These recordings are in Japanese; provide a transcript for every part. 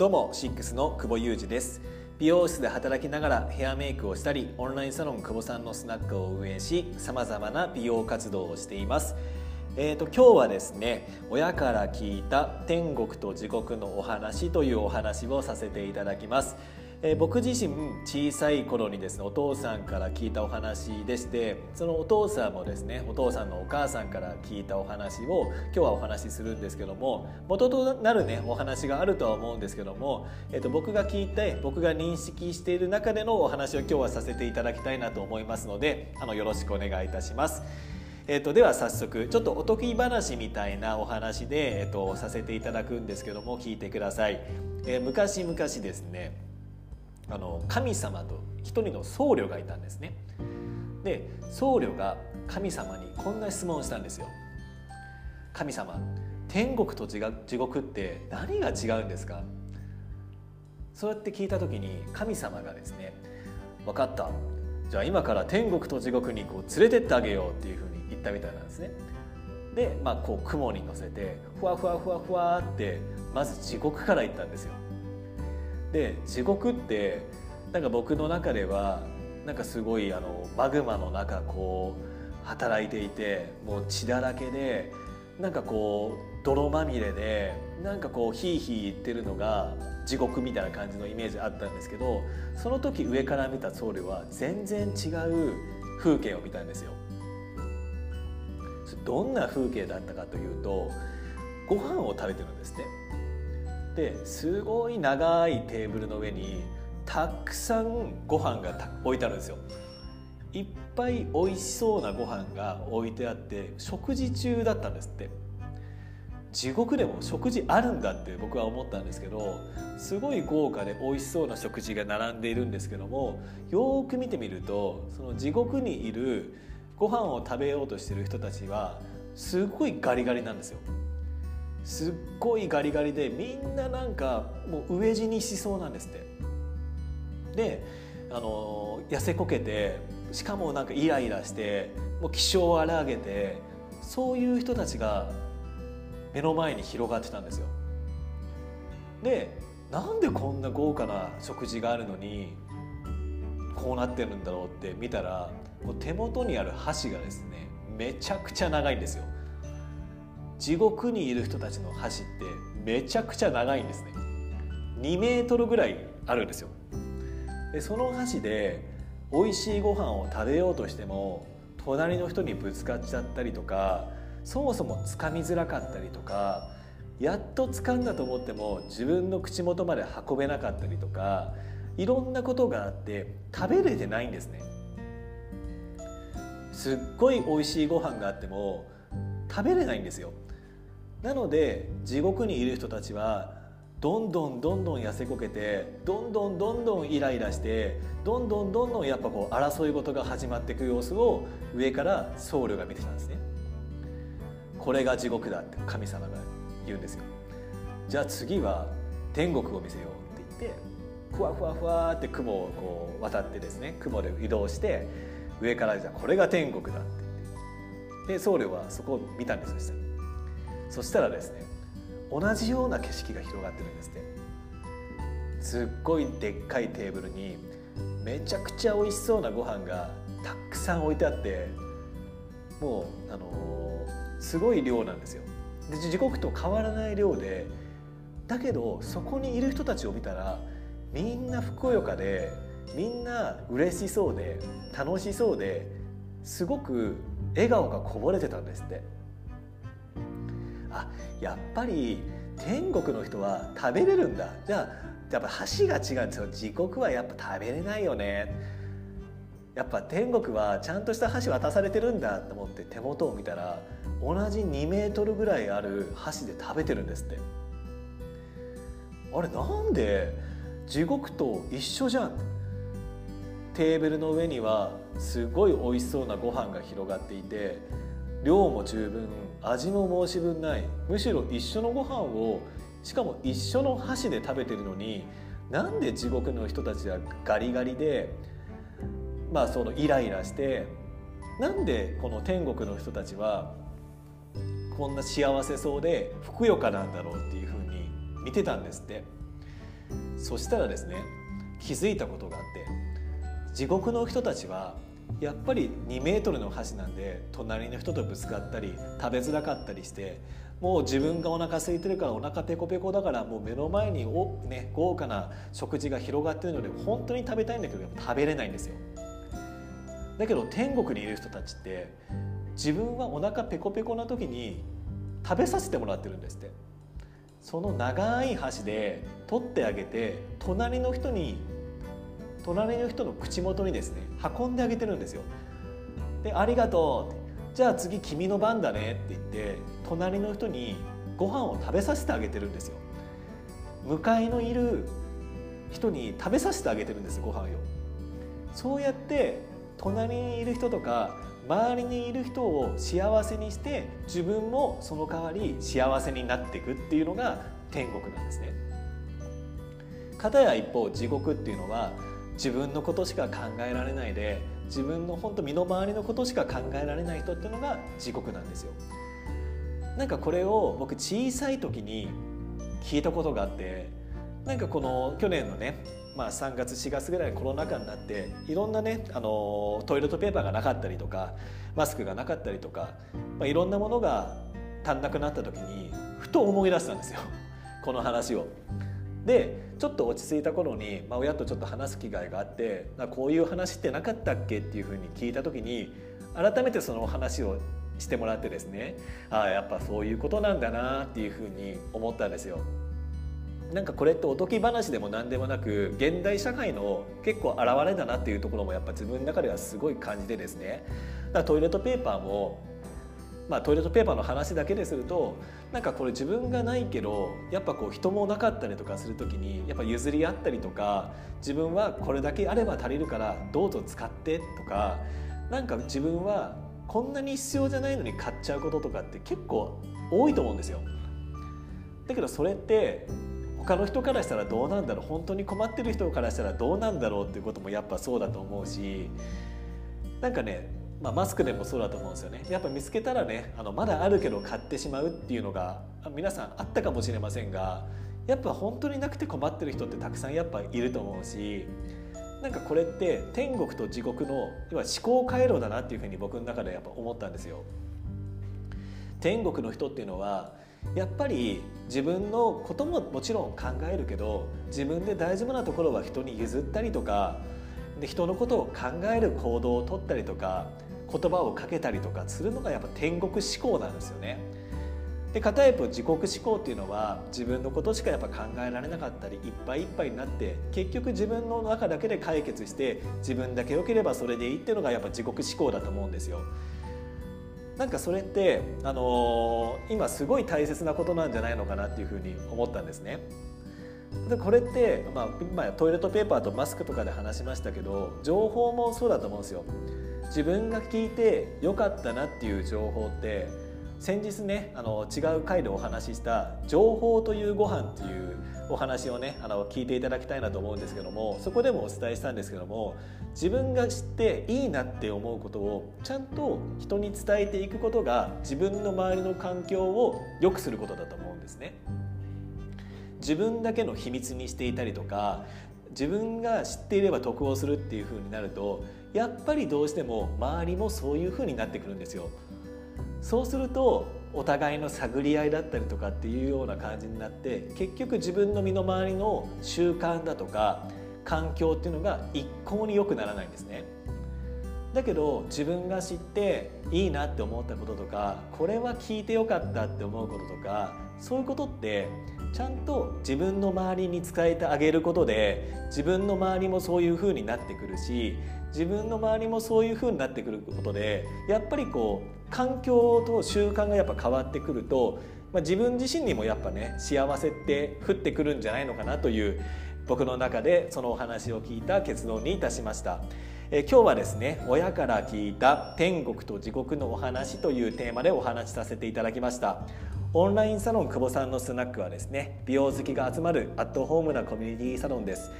どうもシックスの久保裕二です。美容室で働きながらヘアメイクをしたりオンラインサロン久保さんのスナックを運営しさまざまな美容活動をしています。えーと、今日はですね親から聞いた天国と地獄のお話というお話をさせていただきます。えー、僕自身小さい頃にですねお父さんから聞いたお話でしてそのお父さんもですねお父さんのお母さんから聞いたお話を今日はお話しするんですけども元となるねお話があるとは思うんですけども、えーと、僕が聞いて僕が認識している中でのお話を今日はさせていただきたいなと思いますのであのよろしくお願いいたします。えーと、では早速ちょっとおとぎ話みたいなお話で、えーと、させていただくんですけども聞いてください。えー、昔々ですねあの神様と一人の僧侶がいたんですね。で僧侶が神様にこんな質問をしたんですよ。神様天国と地獄って何が違うんですか？そうやって聞いた時に神様がですね分かった。じゃあ今から天国と地獄にこう連れてってあげようっていうふうに言ったみたいなんですね。で、まあ、こう雲に乗せてふわふわふわふわってまず地獄から行ったんですよ。で地獄ってなんか僕の中ではなんかすごいあのマグマの中こう働いていてもう血だらけでなんかこう泥まみれでなんかこうヒーヒー言ってるのが地獄みたいな感じのイメージあったんですけどその時上から見た僧侶は全然違う風景を見たんですよ。どんな風景だったかというとご飯を食べてるんですね。ですごい長いテーブルの上にたくさんご飯が置いてあるんですよ。いっぱい美味しそうなご飯が置いてあって食事中だったんですって。地獄でも食事あるんだって僕は思ったんですけどすごい豪華で美味しそうな食事が並んでいるんですけどもよく見てみるとその地獄にいるご飯を食べようとしてる人たちはすごいガリガリなんですよ。すっごいガリガリでみんななんかもう飢え死にしそうなんですって。であの痩せこけてしかもなんかイライラしてもう気性を荒げてそういう人たちが目の前に広がってたんですよ。でなんでこんな豪華な食事があるのにこうなってるんだろうって見たらもう手元にある箸がですねめちゃくちゃ長いんですよ。地獄にいる人たちの箸ってめちゃくちゃ長いんですね。2メートルぐらいあるんですよ。でその箸で美味しいご飯を食べようとしても隣の人にぶつかっちゃったりとかそもそもつかみづらかったりとかやっと掴んだと思っても自分の口元まで運べなかったりとかいろんなことがあって食べれてないんですね。すっごい美味しいご飯があっても食べれないんですよ。なので地獄にいる人たちはどんどんどんどん痩せこけてどんどんどんどんイライラしてどんどんどんどんやっぱこう争い事が始まっていく様子を上から僧侶が見てたんですね。これが地獄だって神様が言うんですよ。じゃあ次は天国を見せようって言ってふわふわふわって雲をこう渡ってですね雲で移動して上からじゃあこれが天国だって言って。で僧侶はそこを見たんですよそしたらですね同じような景色が広がってるんですってすっごいでっかいテーブルにめちゃくちゃ美味しそうなご飯がたくさん置いてあってもうあのー、すごい量なんですよで時刻と変わらない量でだけどそこにいる人たちを見たらみんなふくよかでみんな嬉しそうで楽しそうですごく笑顔がこぼれてたんですって。あやっぱり天国の人は食べれるんだ。じゃあやっぱ箸が違うんですよ。地獄はやっぱ食べれないよね。やっぱ天国はちゃんとした箸渡されてるんだと思って手元を見たら同じ2メートルぐらいある箸で食べてるんですって。あれなんで地獄と一緒じゃん。テーブルの上にはすごい美味しそうなご飯が広がっていて量も十分味も申し分ない。むしろ一緒のご飯をしかも一緒の箸で食べてるのになんで地獄の人たちはガリガリでまあそのイライラしてなんでこの天国の人たちはこんな幸せそうでふくよかなんだろうっていうふうに見てたんですって。そしたらですね気づいたことがあって地獄の人たちはやっぱり2メートルの箸なんで隣の人とぶつかったり食べづらかったりしてもう自分がお腹空いてるからお腹ペコペコだからもう目の前にお、ね、豪華な食事が広がってるので本当に食べたいんだけど食べれないんですよ。だけど天国にいる人たちって自分はお腹ペコペコな時に食べさせてもらってるんですって。その長い箸で取ってあげて隣の人に隣の人の口元にですね運んであげてるんですよ。で「ありがとう」じゃあ次君の番だね」って言って隣の人にご飯を食べさせてあげてるんですよ。向かいのいる人に食べさせてあげてるんですご飯を。そうやって隣にいる人とか周りにいる人を幸せにして自分もその代わり幸せになっていくっていうのが天国なんですね。かたや一方地獄っていうのは自分のことしか考えられないで自分の本当身の回りのことしか考えられない人っていうのが地獄なんですよ。なんかこれを僕小さい時に聞いたことがあってなんかこの去年のね、まあ、3月4月ぐらいコロナ禍になっていろんなねあのトイレットペーパーがなかったりとかマスクがなかったりとか、まあ、いろんなものが足んなくなった時にふと思い出したんですよこの話を。でちょっと落ち着いた頃に、まあ、親とちょっと話す機会があってこういう話ってなかったっけっていうふうに聞いた時に改めてその話をしてもらってですねああやっぱそういうことなんだなっていうふうに思ったんですよ。なんかこれっておとぎ話でも何でもなく現代社会の結構現れだなっていうところもやっぱ自分の中ではすごい感じてですねだからトイレットペーパーもまあ、トイレットペーパーの話だけでするとなんかこれ自分がないけどやっぱこう人もなかったりとかする時にやっぱ譲り合ったりとか自分はこれだけあれば足りるからどうぞ使ってとかなんか自分はこんなに必要じゃないのに買っちゃうこととかって結構多いと思うんですよ。だけどそれって他の人からしたらどうなんだろう本当に困ってる人からしたらどうなんだろうっていうこともやっぱそうだと思うしなんかねまあ、マスクでもそうだと思うんですよねやっぱ見つけたらねあのまだあるけど買ってしまうっていうのが皆さんあったかもしれませんがやっぱ本当になくて困ってる人ってたくさんやっぱいると思うしなんかこれって天国と地獄の要は思考回路だなっていうふうに僕の中でやっぱ思ったんですよ。天国の人っていうのはやっぱり自分のことももちろん考えるけど自分で大丈夫なところは人に譲ったりとかで人のことを考える行動をとったりとか言葉をかけたりとかするのがやっぱ天国思考なんですよね。で片一方自国思考っていうのは自分のことしかやっぱ考えられなかったりいっぱいいっぱいになって結局自分の中だけで解決して自分だけ良ければそれでいいっていうのがやっぱ自国思考だと思うんですよ。なんかそれって、あのー、今すごい大切なことなんじゃないのかなっていうふうに思ったんですね。でこれって、まあ、今トイレットペーパーとマスクとかで話しましたけど情報もそうだと思うんですよ。自分が聞いてよかったなっていう情報って先日ねあの違う回でお話しした「情報というご飯っていうお話をねあの聞いていただきたいなと思うんですけどもそこでもお伝えしたんですけども自分が知っていいなって思うことをちゃんと人に伝えていくことが自分の周りの環境を良くすることだと思うんですね。自分だけの秘密にしていたりとか自分が知っていれば得をするっていう風になるとやっぱりどうしても周りもそういう風になってくるんですよ。そうするとお互いの探り合いだったりとかっていうような感じになって結局自分の身の回りの習慣だとか環境っていうのが一向に良くならないんですね。だけど自分が知っていいなって思ったこととかこれは聞いてよかったって思うこととかそういうことってちゃんと自分の周りに伝えてあげることで自分の周りもそういう風になってくるし自分の周りもそういう風になってくることでやっぱりこう環境と習慣がやっぱ変わってくると、まあ、自分自身にもやっぱね幸せって降ってくるんじゃないのかなという僕の中でそのお話を聞いた結論にいたしました。え今日はですね親から聞いた天国と地獄のお話というテーマでお話しさせていただきました。オンラインサロン久保さんのスナックはですね美容好きが集まるアットホームなコミュニティサロンです、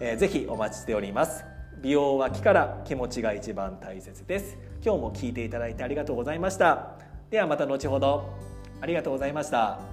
えー、ぜひお待ちしております。美容は気から気持ちが一番大切です。今日も聞いていただいてありがとうございました。ではまた後ほど。ありがとうございました。